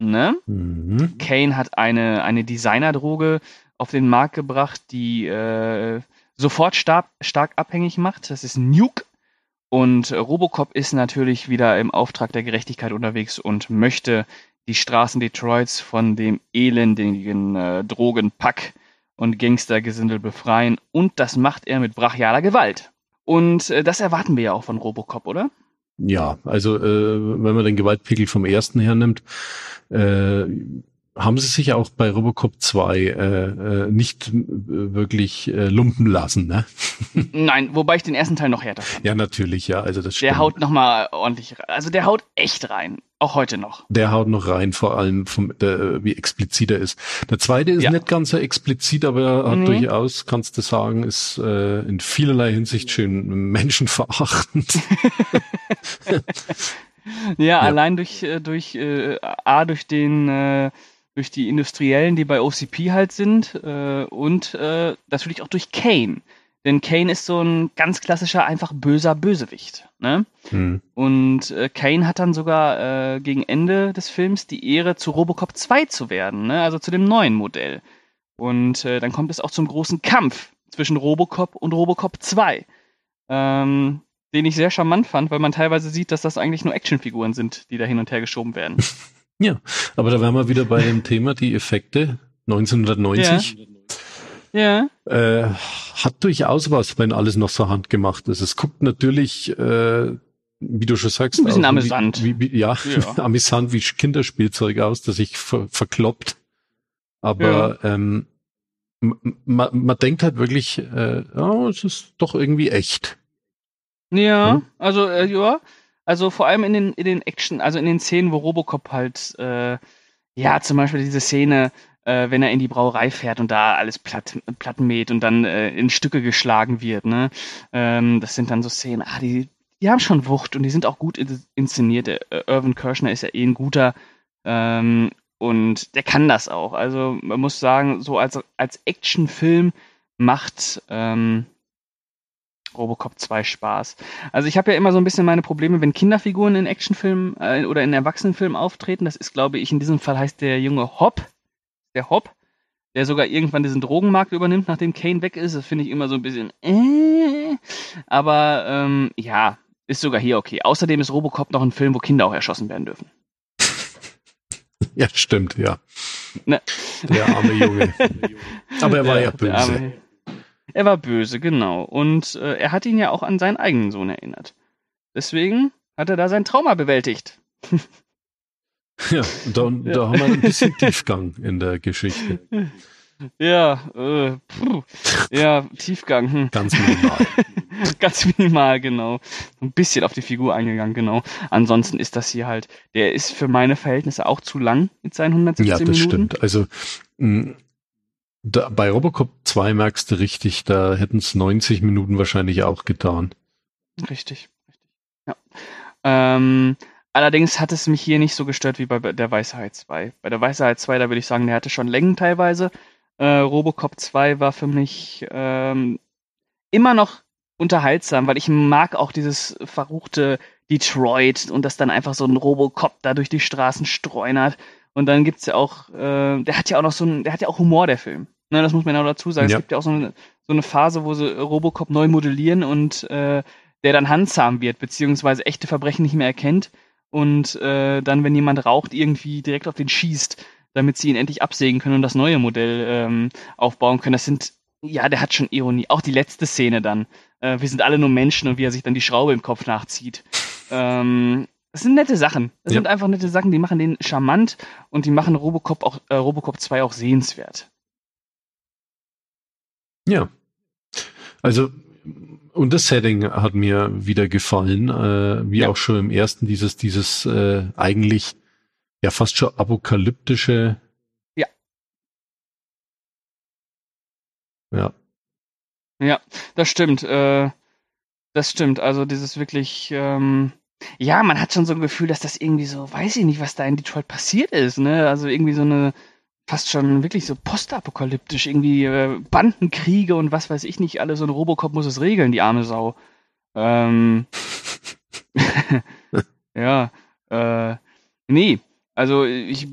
Ne? Mhm. Kane hat eine, eine Designerdroge auf den Markt gebracht, die äh, sofort stark, stark abhängig macht. Das ist Nuke. Und Robocop ist natürlich wieder im Auftrag der Gerechtigkeit unterwegs und möchte die Straßen Detroits von dem elendigen äh, Drogenpack und Gangstergesindel befreien. Und das macht er mit brachialer Gewalt. Und äh, das erwarten wir ja auch von Robocop, oder? Ja, also äh, wenn man den Gewaltpegel vom ersten hernimmt, äh, haben sie sich auch bei Robocop 2 äh, äh, nicht äh, wirklich äh, lumpen lassen, ne? (laughs) Nein, wobei ich den ersten Teil noch härter fand. Ja, natürlich, ja, also das stimmt. Der haut nochmal ordentlich, also der haut echt rein, auch heute noch. Der haut noch rein, vor allem vom, der, wie explizit er ist. Der zweite ist ja. nicht ganz so explizit, aber er hat mhm. durchaus, kannst du sagen, ist äh, in vielerlei Hinsicht schön menschenverachtend. (laughs) ja, (laughs) ja, allein durch, äh, durch äh, A, durch den äh, durch die Industriellen, die bei OCP halt sind äh, und äh, natürlich auch durch Kane. Denn Kane ist so ein ganz klassischer, einfach böser Bösewicht. Ne? Mhm. Und äh, Kane hat dann sogar äh, gegen Ende des Films die Ehre, zu Robocop 2 zu werden, ne? also zu dem neuen Modell. Und äh, dann kommt es auch zum großen Kampf zwischen Robocop und Robocop 2. Ähm, den ich sehr charmant fand, weil man teilweise sieht, dass das eigentlich nur Actionfiguren sind, die da hin und her geschoben werden. (laughs) Ja, aber da wären wir wieder bei dem Thema, die Effekte 1990. Ja. ja. Äh, hat durchaus was, wenn alles noch so handgemacht ist. Es guckt natürlich, äh, wie du schon sagst, ein bisschen amüsant. Wie, wie, ja, ja. (laughs) amüsant wie Kinderspielzeug aus, das sich ver verkloppt. Aber ja. ähm, man, man denkt halt wirklich, äh, oh, es ist doch irgendwie echt. Ja, hm? also äh, ja, also vor allem in den in den Action, also in den Szenen, wo Robocop halt, äh, ja, zum Beispiel diese Szene, äh, wenn er in die Brauerei fährt und da alles platt, platt mäht und dann äh, in Stücke geschlagen wird, ne? Ähm, das sind dann so Szenen, ah, die, die haben schon Wucht und die sind auch gut inszeniert. Äh, Irvin Kirschner ist ja eh ein guter ähm, und der kann das auch. Also man muss sagen, so als, als Actionfilm macht ähm, Robocop 2 Spaß. Also ich habe ja immer so ein bisschen meine Probleme, wenn Kinderfiguren in Actionfilmen äh, oder in Erwachsenenfilmen auftreten. Das ist, glaube ich, in diesem Fall heißt der junge Hop, der Hop, der sogar irgendwann diesen Drogenmarkt übernimmt, nachdem Kane weg ist. Das finde ich immer so ein bisschen äh, aber ähm, ja, ist sogar hier okay. Außerdem ist Robocop noch ein Film, wo Kinder auch erschossen werden dürfen. Ja, stimmt, ja. Ne. Der arme Junge. (laughs) Aber er war ja, ja böse. Er war böse, genau. Und äh, er hat ihn ja auch an seinen eigenen Sohn erinnert. Deswegen hat er da sein Trauma bewältigt. (laughs) ja, und da, ja. da haben wir ein bisschen (laughs) Tiefgang in der Geschichte. Ja, äh, puh. ja, Tiefgang. Hm. Ganz minimal. (laughs) Ganz minimal, genau. Ein bisschen auf die Figur eingegangen, genau. Ansonsten ist das hier halt, der ist für meine Verhältnisse auch zu lang mit seinen 117 Minuten. Ja, das Minuten. stimmt. Also mh, da, bei Robocop 2 merkst du richtig, da hätten es 90 Minuten wahrscheinlich auch getan. Richtig, richtig. Ja. Ähm, allerdings hat es mich hier nicht so gestört wie bei der Weisheit 2. Bei der Weisheit 2, da würde ich sagen, der hatte schon Längen teilweise. Äh, Robocop 2 war für mich ähm, immer noch unterhaltsam, weil ich mag auch dieses verruchte Detroit und dass dann einfach so ein Robocop da durch die Straßen streunert. Und dann gibt's ja auch, äh, der hat ja auch noch so ein, der hat ja auch Humor, der Film. Ne, das muss man auch dazu sagen. Ja. Es gibt ja auch so eine, so eine Phase, wo sie Robocop neu modellieren und äh, der dann handzahm wird, beziehungsweise echte Verbrechen nicht mehr erkennt und äh, dann, wenn jemand raucht, irgendwie direkt auf den schießt damit sie ihn endlich absägen können und das neue Modell ähm, aufbauen können. Das sind, ja, der hat schon Ironie. Auch die letzte Szene dann. Äh, wir sind alle nur Menschen und wie er sich dann die Schraube im Kopf nachzieht. Ähm, das sind nette Sachen. Das ja. sind einfach nette Sachen, die machen den charmant und die machen Robocop auch, äh, Robocop 2 auch sehenswert. Ja. Also, und das Setting hat mir wieder gefallen, äh, wie ja. auch schon im ersten, dieses, dieses äh, eigentlich ja fast schon apokalyptische. Ja. Ja. Ja, das stimmt. Äh, das stimmt. Also dieses wirklich, ähm, ja, man hat schon so ein Gefühl, dass das irgendwie so, weiß ich nicht, was da in Detroit passiert ist, ne? Also irgendwie so eine fast schon wirklich so postapokalyptisch, irgendwie äh, Bandenkriege und was weiß ich nicht, alles so ein Robocop muss es regeln, die arme Sau. Ähm, (laughs) ja, äh, nee, also ich,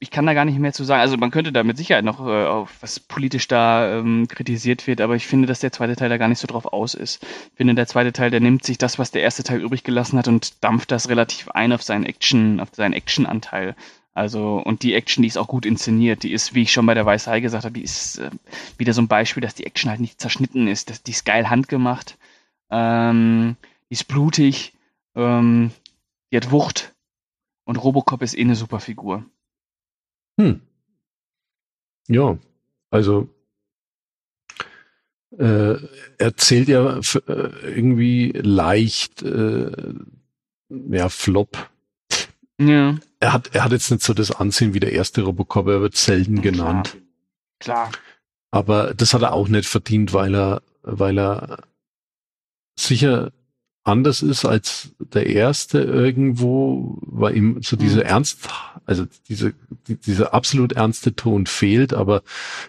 ich kann da gar nicht mehr zu sagen. Also man könnte da mit Sicherheit noch äh, auf was politisch da ähm, kritisiert wird, aber ich finde, dass der zweite Teil da gar nicht so drauf aus ist. Ich finde, der zweite Teil, der nimmt sich das, was der erste Teil übrig gelassen hat und dampft das relativ ein auf seinen Action, auf seinen Actionanteil. Also, und die Action, die ist auch gut inszeniert. Die ist, wie ich schon bei der Weißei gesagt habe, die ist äh, wieder so ein Beispiel, dass die Action halt nicht zerschnitten ist. Das, die ist geil handgemacht. Ähm, die ist blutig. Ähm, die hat Wucht und Robocop ist eh eine super Figur. Hm. Ja, also äh, erzählt ja äh, irgendwie leicht, äh, ja, Flop. Ja. Er hat, er hat jetzt nicht so das Ansehen wie der erste Robocop, er wird selten genannt. Klar. Klar. Aber das hat er auch nicht verdient, weil er, weil er sicher anders ist als der erste irgendwo, weil ihm so diese mhm. Ernst, also diese, die, dieser absolut ernste Ton fehlt, aber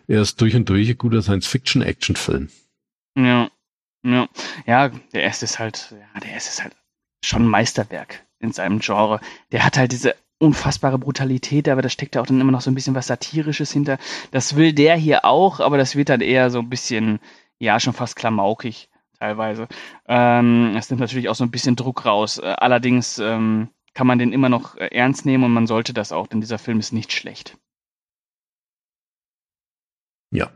er ist durch und durch ein guter Science-Fiction-Action-Film. Ja, ja, ja, der erste ist halt, ja, der erste ist halt schon ein Meisterwerk in seinem Genre. Der hat halt diese unfassbare Brutalität, aber da steckt ja auch dann immer noch so ein bisschen was Satirisches hinter. Das will der hier auch, aber das wird dann eher so ein bisschen, ja, schon fast klamaukig teilweise. Ähm, es nimmt natürlich auch so ein bisschen Druck raus. Äh, allerdings ähm, kann man den immer noch äh, ernst nehmen und man sollte das auch, denn dieser Film ist nicht schlecht. Ja.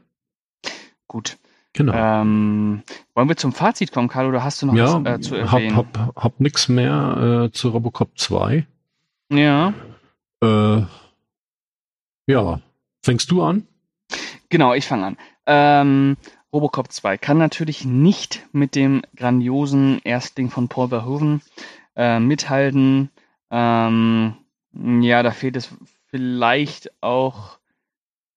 Gut. Genau. Ähm, wollen wir zum Fazit kommen, Carlo, oder hast du noch ja, was äh, zu erwähnen? Hab, hab, hab nix mehr äh, zu Robocop 2. Ja. Äh, ja. Fängst du an? Genau, ich fange an. Ähm, Robocop 2 kann natürlich nicht mit dem grandiosen Erstling von Paul Verhoeven äh, mithalten. Ähm, ja, da fehlt es vielleicht auch,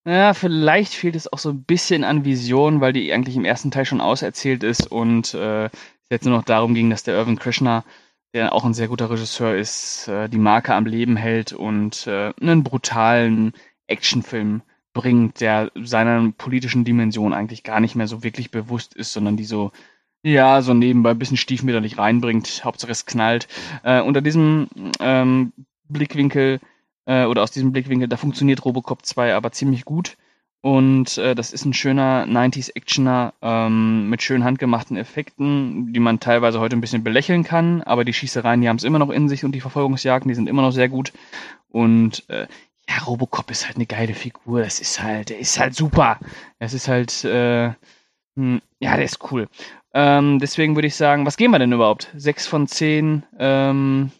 ja, vielleicht fehlt es auch so ein bisschen an Vision, weil die eigentlich im ersten Teil schon auserzählt ist und äh, es jetzt nur noch darum ging, dass der Irvin Krishna, der auch ein sehr guter Regisseur ist, äh, die Marke am Leben hält und äh, einen brutalen Actionfilm bringt, der seiner politischen Dimension eigentlich gar nicht mehr so wirklich bewusst ist, sondern die so, ja, so nebenbei ein bisschen stiefmütterlich reinbringt. Hauptsache es knallt. Äh, unter diesem ähm, Blickwinkel äh, oder aus diesem Blickwinkel, da funktioniert Robocop 2 aber ziemlich gut. Und äh, das ist ein schöner 90s-Actioner ähm, mit schön handgemachten Effekten, die man teilweise heute ein bisschen belächeln kann, aber die Schießereien, die haben es immer noch in sich und die Verfolgungsjagden, die sind immer noch sehr gut. Und äh, ja, Robocop ist halt eine geile Figur. Das ist halt, der ist halt super. Es ist halt, äh, hm, ja, der ist cool. Ähm, deswegen würde ich sagen, was geben wir denn überhaupt? Sechs von zehn. Ähm,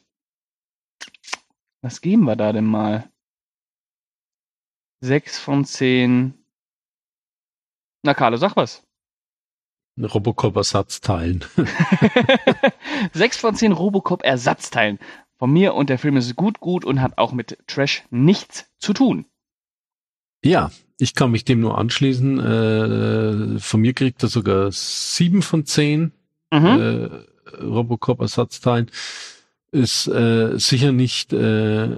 was geben wir da denn mal? Sechs von zehn. Na, Carlo, sag was. Robocop-Ersatzteilen. (laughs) (laughs) Sechs von zehn Robocop-Ersatzteilen von mir und der Film ist gut, gut und hat auch mit Trash nichts zu tun. Ja, ich kann mich dem nur anschließen. Äh, von mir kriegt er sogar sieben von zehn mhm. äh, Robocop-Ersatzteilen. Ist äh, sicher nicht äh,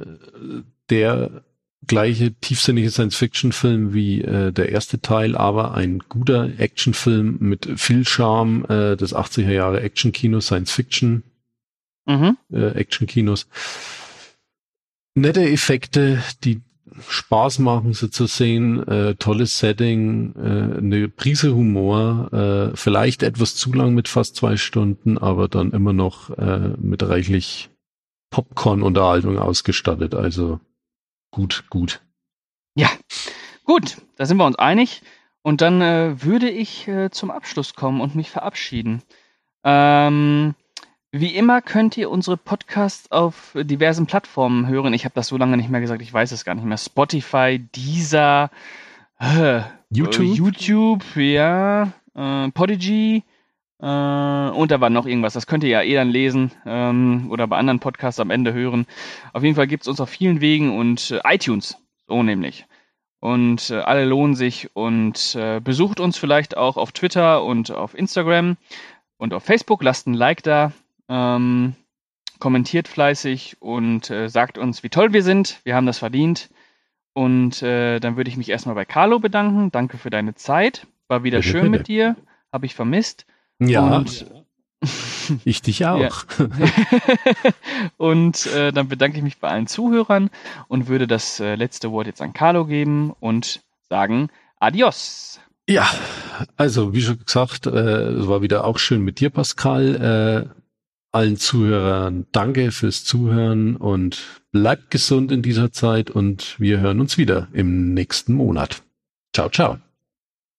der gleiche tiefsinnige Science-Fiction-Film wie äh, der erste Teil, aber ein guter Actionfilm mit viel Charme äh, des 80er Jahre Action-Kino, Science-Fiction mhm. äh, Action-Kinos. Nette Effekte, die Spaß machen, sie zu sehen, äh, tolles Setting, äh, eine Prise Humor, äh, vielleicht etwas zu lang mit fast zwei Stunden, aber dann immer noch äh, mit reichlich Popcorn-Unterhaltung ausgestattet. Also gut, gut. Ja, gut, da sind wir uns einig. Und dann äh, würde ich äh, zum Abschluss kommen und mich verabschieden. Ähm, wie immer könnt ihr unsere Podcasts auf diversen Plattformen hören. Ich habe das so lange nicht mehr gesagt, ich weiß es gar nicht mehr. Spotify, Deezer, äh, YouTube, YouTube, ja, äh, Podigy äh, und da war noch irgendwas. Das könnt ihr ja eh dann lesen ähm, oder bei anderen Podcasts am Ende hören. Auf jeden Fall gibt es uns auf vielen Wegen und äh, iTunes, so nämlich. Und äh, alle lohnen sich und äh, besucht uns vielleicht auch auf Twitter und auf Instagram und auf Facebook. Lasst ein Like da. Ähm, kommentiert fleißig und äh, sagt uns, wie toll wir sind. Wir haben das verdient. Und äh, dann würde ich mich erstmal bei Carlo bedanken. Danke für deine Zeit. War wieder bitte, schön bitte. mit dir. Habe ich vermisst. Ja. Und, (laughs) ich dich auch. (laughs) und äh, dann bedanke ich mich bei allen Zuhörern und würde das äh, letzte Wort jetzt an Carlo geben und sagen Adios. Ja, also wie schon gesagt, äh, es war wieder auch schön mit dir, Pascal. Allen Zuhörern danke fürs Zuhören und bleibt gesund in dieser Zeit und wir hören uns wieder im nächsten Monat. Ciao, ciao.